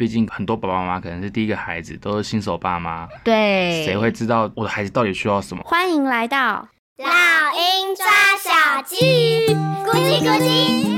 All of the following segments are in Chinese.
毕竟很多爸爸妈妈可能是第一个孩子，都是新手爸妈，对，谁会知道我的孩子到底需要什么？欢迎来到老鹰抓小鸡，咕叽咕叽。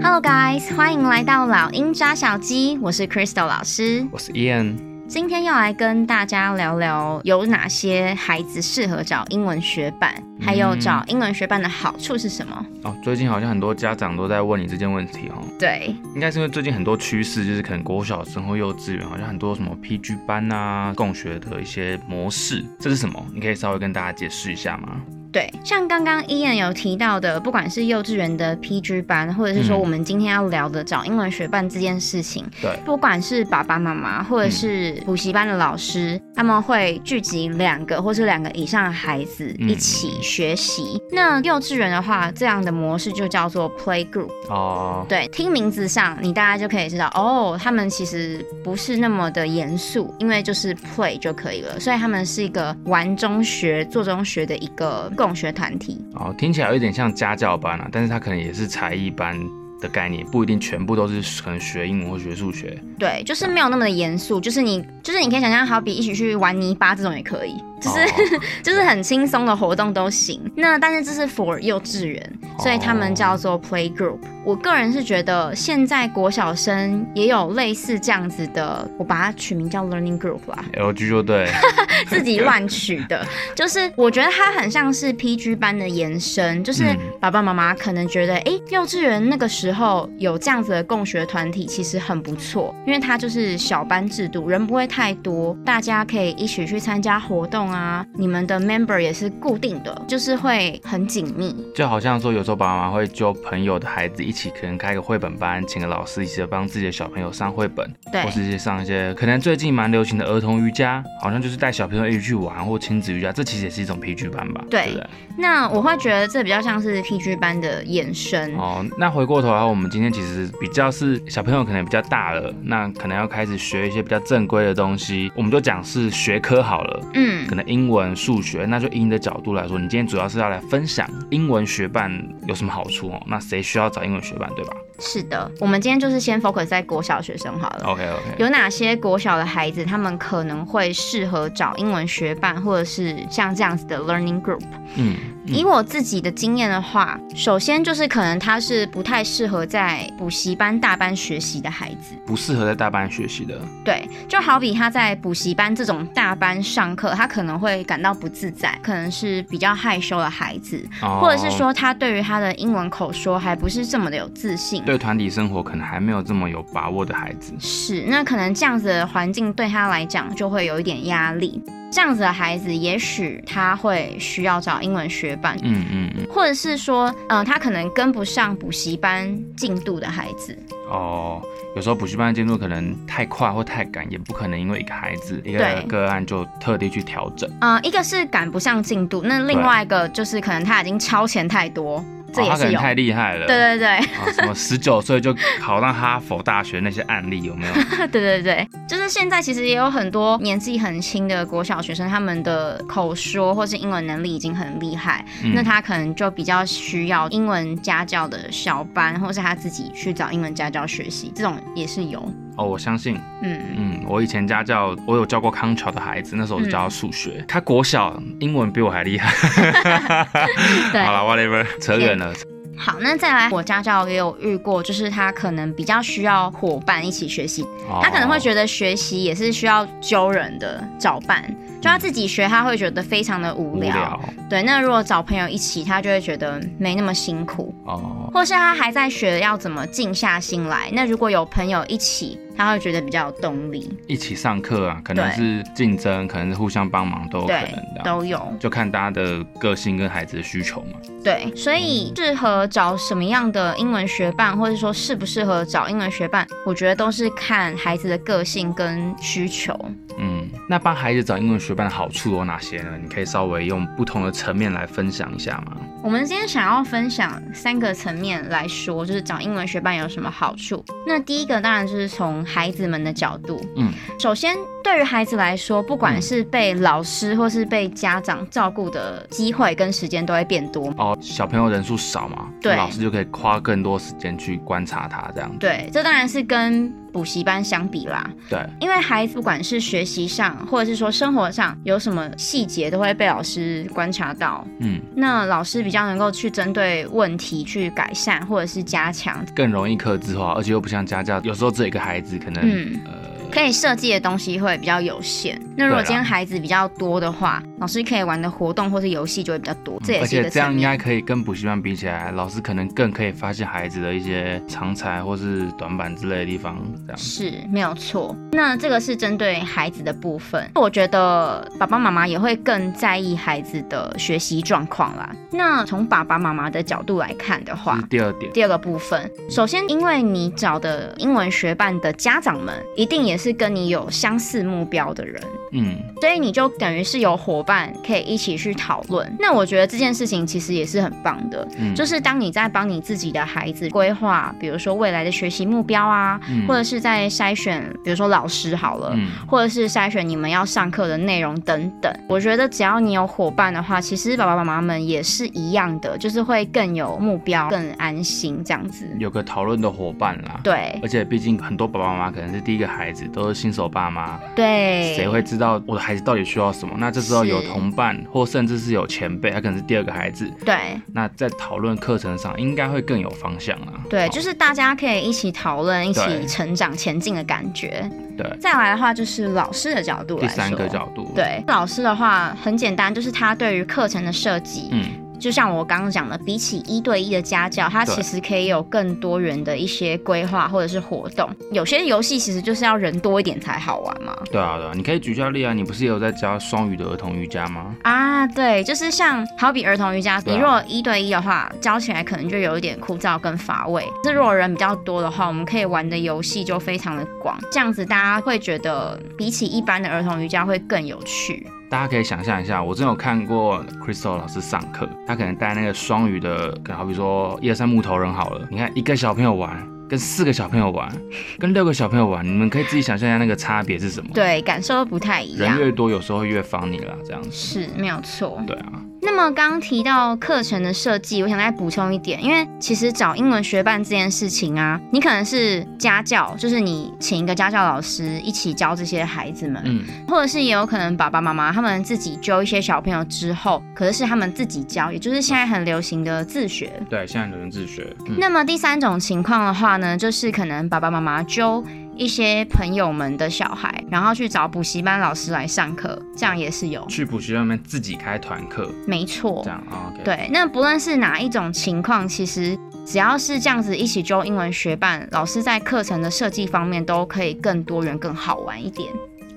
Hello guys，欢迎来到老鹰抓小鸡，我是 Crystal 老师，我是 Ian。今天要来跟大家聊聊有哪些孩子适合找英文学伴，嗯、还有找英文学伴的好处是什么？哦，最近好像很多家长都在问你这件问题哦。对，应该是因为最近很多趋势，就是可能国小生或幼稚园，好像很多什么 PG 班啊、共学的一些模式，这是什么？你可以稍微跟大家解释一下吗？对，像刚刚 Ian 有提到的，不管是幼稚园的 PG 班，或者是说我们今天要聊的找英文学伴这件事情，对，不管是爸爸妈妈或者是补习班的老师，嗯、他们会聚集两个或是两个以上的孩子一起学习。嗯、那幼稚园的话，这样的模式就叫做 Play Group 哦。对，听名字上，你大家就可以知道，哦，他们其实不是那么的严肃，因为就是 Play 就可以了，所以他们是一个玩中学、做中学的一个。共学团体哦，听起来有点像家教班啊，但是它可能也是才艺班的概念，不一定全部都是可能学英文或学数学。对，就是没有那么的严肃，就是你，就是你可以想象，好比一起去玩泥巴这种也可以。就是、oh. 就是很轻松的活动都行。那但是这是 for 幼稚园，所以他们叫做 play group。我个人是觉得现在国小生也有类似这样子的，我把它取名叫 learning group 啦。LG 就对，自己乱取的。就是我觉得它很像是 PG 班的延伸，就是爸爸妈妈可能觉得，哎、欸，幼稚园那个时候有这样子的共学团体其实很不错，因为它就是小班制度，人不会太多，大家可以一起去参加活动。啊，你们的 member 也是固定的，就是会很紧密，就好像说有时候爸爸妈妈会揪朋友的孩子一起，可能开个绘本班，请个老师一起帮自己的小朋友上绘本，对，或是上一些可能最近蛮流行的儿童瑜伽，好像就是带小朋友一起去玩或亲子瑜伽，这其实也是一种 PG 班吧？对，那我会觉得这比较像是 PG 班的延伸。哦，那回过头来，我们今天其实比较是小朋友可能比较大了，那可能要开始学一些比较正规的东西，我们就讲是学科好了，嗯。英文、数学，那就以你的角度来说，你今天主要是要来分享英文学伴有什么好处哦？那谁需要找英文学伴，对吧？是的，我们今天就是先 focus 在国小学生好了。OK OK。有哪些国小的孩子，他们可能会适合找英文学伴，或者是像这样子的 learning group？嗯。以我自己的经验的话，首先就是可能他是不太适合在补习班大班学习的孩子，不适合在大班学习的。对，就好比他在补习班这种大班上课，他可能会感到不自在，可能是比较害羞的孩子，哦、或者是说他对于他的英文口说还不是这么的有自信，对团体生活可能还没有这么有把握的孩子。是，那可能这样子的环境对他来讲就会有一点压力。这样子的孩子，也许他会需要找英文学伴，嗯嗯嗯，或者是说，嗯、呃，他可能跟不上补习班进度的孩子。哦，有时候补习班进度可能太快或太赶，也不可能因为一个孩子一个个案就特地去调整。嗯、呃，一个是赶不上进度，那另外一个就是可能他已经超前太多。这也是有、哦、他可能太厉害了，对对对，哦、什么十九岁就考上哈佛大学那些案例有没有？对对对，就是现在其实也有很多年纪很轻的国小学生，他们的口说或是英文能力已经很厉害，嗯、那他可能就比较需要英文家教的小班，或是他自己去找英文家教学习，这种也是有。哦，我相信，嗯。嗯，我以前家教，我有教过康桥的孩子，那时候我就教数学，嗯、他国小英文比我还厉害。对，好了，whatever，扯远了。好，那再来，我家教也有遇过，就是他可能比较需要伙伴一起学习，哦、他可能会觉得学习也是需要揪人的找伴。就他自己学，他会觉得非常的无聊。无聊。对，那如果找朋友一起，他就会觉得没那么辛苦。哦。或是他还在学要怎么静下心来，那如果有朋友一起，他会觉得比较有动力。一起上课啊，可能是竞争，可能是互相帮忙都有可能的。都有。就看大家的个性跟孩子的需求嘛。对，所以适合找什么样的英文学伴，或者说适不适合找英文学伴，我觉得都是看孩子的个性跟需求。嗯，那帮孩子找英文学伴的好处有哪些呢？你可以稍微用不同的层面来分享一下吗？我们今天想要分享三个层面来说，就是找英文学伴有什么好处。那第一个当然就是从孩子们的角度，嗯，首先对于孩子来说，不管是被老师或是被家长照顾的机会跟时间都会变多。哦，小朋友人数少嘛，对，老师就可以花更多时间去观察他这样。对，这当然是跟补习班相比啦。对，因为孩子不管是学习上，或者是说生活上有什么细节，都会被老师观察到。嗯，那老师比较能够去针对问题去改善，或者是加强，更容易克制化，而且又不像家教，有时候这一个孩子可能，嗯，呃。可以设计的东西会比较有限。那如果今天孩子比较多的话，老师可以玩的活动或是游戏就会比较多。这也是一个而且这样应该可以跟补习班比起来，老师可能更可以发现孩子的一些长才或是短板之类的地方。这样是没有错。那这个是针对孩子的部分，我觉得爸爸妈妈也会更在意孩子的学习状况啦。那从爸爸妈妈的角度来看的话，第二点，第二个部分，首先因为你找的英文学伴的家长们一定也是跟你有相似目标的人，嗯，所以你就等于是有伙伴可以一起去讨论。那我觉得这件事情其实也是很棒的，嗯，就是当你在帮你自己的孩子规划，比如说未来的学习目标啊，嗯，或者是在筛选，比如说老师好了，嗯，或者是筛选你们要上课的内容等等。我觉得只要你有伙伴的话，其实爸爸妈妈们也是一样的，就是会更有目标，更安心这样子。有个讨论的伙伴啦，对，而且毕竟很多爸爸妈妈可能是第一个孩子，都是新手爸妈，对，谁会知道我的孩子到底需要什么？那这时候有同伴，或甚至是有前辈，他可能是第二个孩子，对，那在讨论课程上应该会更有方向啊。对，就是大家可以一起讨论，一起成长前进的感觉。对，再来的话就是老师的角度来说，第三个角度，对，老师的话很简单，就是他对于课程的设计，嗯。就像我刚刚讲的，比起一对一的家教，它其实可以有更多元的一些规划或者是活动。有些游戏其实就是要人多一点才好玩嘛。对啊，对啊，你可以举下例啊。你不是也有在教双语的儿童瑜伽吗？啊，对，就是像好比儿童瑜伽，你如果一对一的话，教起来可能就有一点枯燥跟乏味。那如果人比较多的话，我们可以玩的游戏就非常的广，这样子大家会觉得比起一般的儿童瑜伽会更有趣。大家可以想象一下，我真有看过 Crystal 老师上课，他可能带那个双语的，可能好比说一二三木头人好了，你看一个小朋友玩。跟四个小朋友玩，跟六个小朋友玩，你们可以自己想象一下那个差别是什么？对，感受都不太一样。人越多，有时候会越 funny 啦，这样子。是，没有错。对啊。那么刚刚提到课程的设计，我想再补充一点，因为其实找英文学伴这件事情啊，你可能是家教，就是你请一个家教老师一起教这些孩子们，嗯，或者是也有可能爸爸妈妈他们自己揪一些小朋友之后，可是是他们自己教，也就是现在很流行的自学。对，现在流行自学。嗯。那么第三种情况的话呢，就是可能爸爸妈妈揪一些朋友们的小孩，然后去找补习班老师来上课，这样也是有。去补习班里面自己开团课，没错。这样啊，okay. 对。那不论是哪一种情况，其实只要是这样子一起揪英文学伴，老师在课程的设计方面都可以更多元、更好玩一点。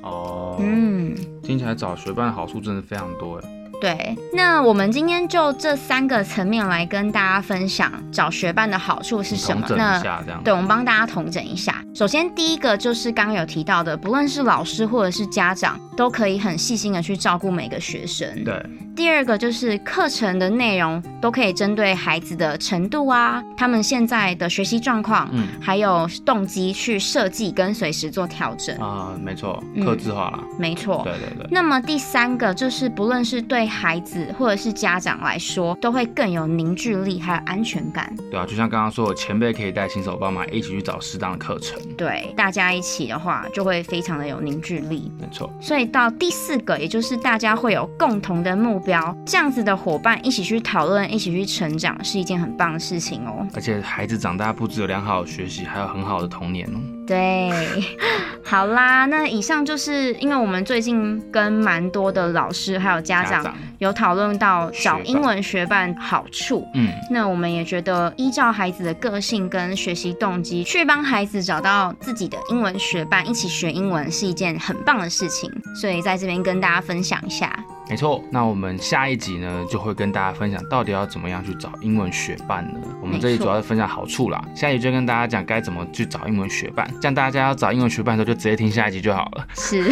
哦，嗯，听起来找学伴的好处真的非常多哎。对，那我们今天就这三个层面来跟大家分享找学伴的好处是什么？那对，我们帮大家统整一下。首先，第一个就是刚刚有提到的，不论是老师或者是家长，都可以很细心的去照顾每个学生。对。第二个就是课程的内容都可以针对孩子的程度啊，他们现在的学习状况，嗯，还有动机去设计跟随时做调整啊，没错，克制化了，嗯，没错，对对对。那么第三个就是不论是对孩子或者是家长来说，都会更有凝聚力，还有安全感。对啊，就像刚刚说的，前辈可以带新手爸妈一起去找适当的课程。对，大家一起的话，就会非常的有凝聚力。没错。所以到第四个，也就是大家会有共同的目标，这样子的伙伴一起去讨论，一起去成长，是一件很棒的事情哦。而且孩子长大不只有良好的学习，还有很好的童年哦。对，好啦，那以上就是因为我们最近跟蛮多的老师还有家长有讨论到找英文学伴好处，嗯，那我们也觉得依照孩子的个性跟学习动机去帮孩子找到自己的英文学伴，一起学英文是一件很棒的事情，所以在这边跟大家分享一下。没错，那我们下一集呢，就会跟大家分享到底要怎么样去找英文学伴呢？我们这里主要是分享好处啦，下一集就跟大家讲该怎么去找英文学伴，这样大家要找英文学伴的时候就直接听下一集就好了。是。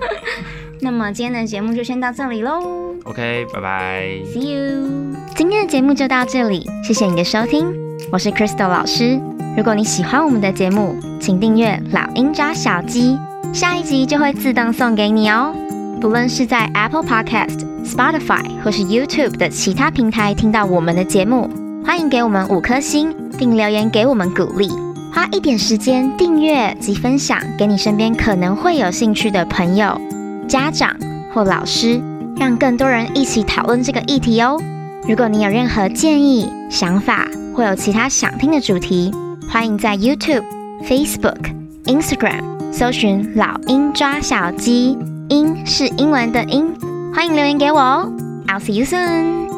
那么今天的节目就先到这里喽。OK，拜拜。See you。今天的节目就到这里，谢谢你的收听，我是 Crystal 老师。如果你喜欢我们的节目，请订阅老鹰抓小鸡，下一集就会自动送给你哦。不论是在 Apple Podcast、Spotify 或是 YouTube 的其他平台听到我们的节目，欢迎给我们五颗星，并留言给我们鼓励。花一点时间订阅及分享给你身边可能会有兴趣的朋友、家长或老师，让更多人一起讨论这个议题哦。如果你有任何建议、想法，或有其他想听的主题，欢迎在 YouTube、Facebook、Instagram 搜寻“老鹰抓小鸡”，英是英文的英，欢迎留言给我哦。I'll see you soon.